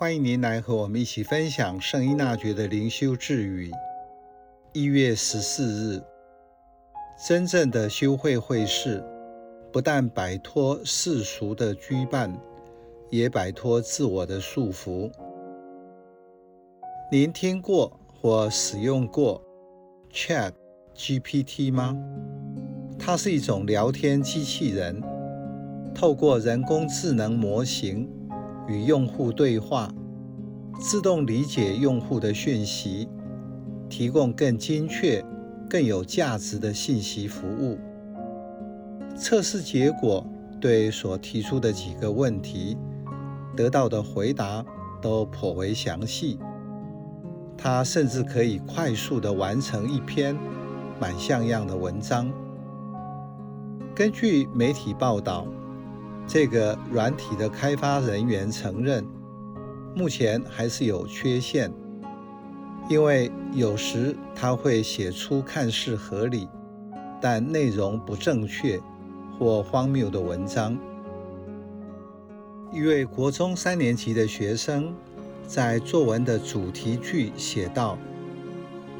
欢迎您来和我们一起分享圣依纳爵的灵修智语。一月十四日，真正的修会会士，不但摆脱世俗的羁绊，也摆脱自我的束缚。您听过或使用过 Chat GPT 吗？它是一种聊天机器人，透过人工智能模型与用户对话，自动理解用户的讯息，提供更精确、更有价值的信息服务。测试结果对所提出的几个问题得到的回答都颇为详细。它甚至可以快速地完成一篇蛮像样的文章。根据媒体报道，这个软体的开发人员承认，目前还是有缺陷，因为有时他会写出看似合理，但内容不正确或荒谬的文章。一位国中三年级的学生。在作文的主题句写道：“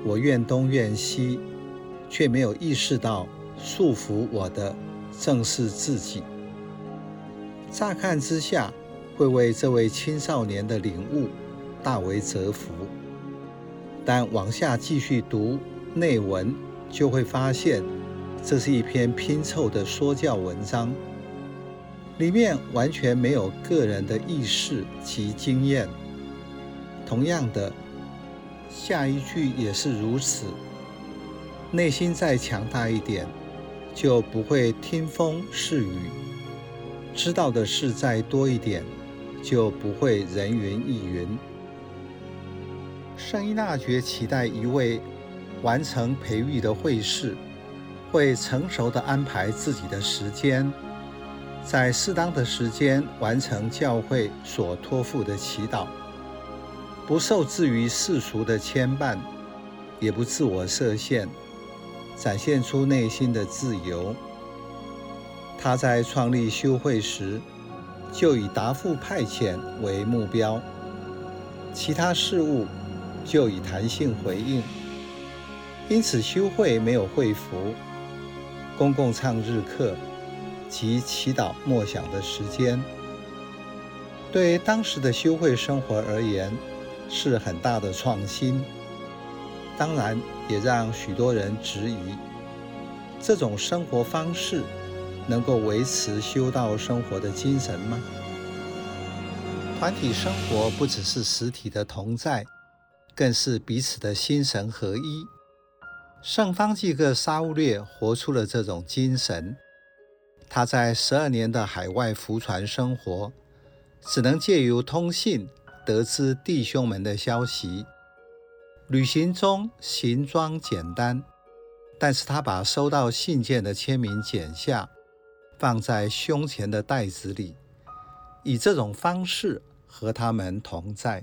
我怨东怨西，却没有意识到束缚我的正是自己。”乍看之下，会为这位青少年的领悟大为折服，但往下继续读内文，就会发现这是一篇拼凑的说教文章，里面完全没有个人的意识及经验。同样的，下一句也是如此。内心再强大一点，就不会听风是雨；知道的事再多一点，就不会人云亦云。圣依纳爵期待一位完成培育的会士，会成熟地安排自己的时间，在适当的时间完成教会所托付的祈祷。不受制于世俗的牵绊，也不自我设限，展现出内心的自由。他在创立修会时，就以答复派遣为目标，其他事务就以弹性回应。因此，修会没有会服、公共唱日课及祈祷默想的时间。对当时的修会生活而言，是很大的创新，当然也让许多人质疑，这种生活方式能够维持修道生活的精神吗？团体生活不只是实体的同在，更是彼此的心神合一。圣方济各沙乌略活出了这种精神。他在十二年的海外福传生活，只能借由通信。得知弟兄们的消息，旅行中行装简单，但是他把收到信件的签名剪下，放在胸前的袋子里，以这种方式和他们同在。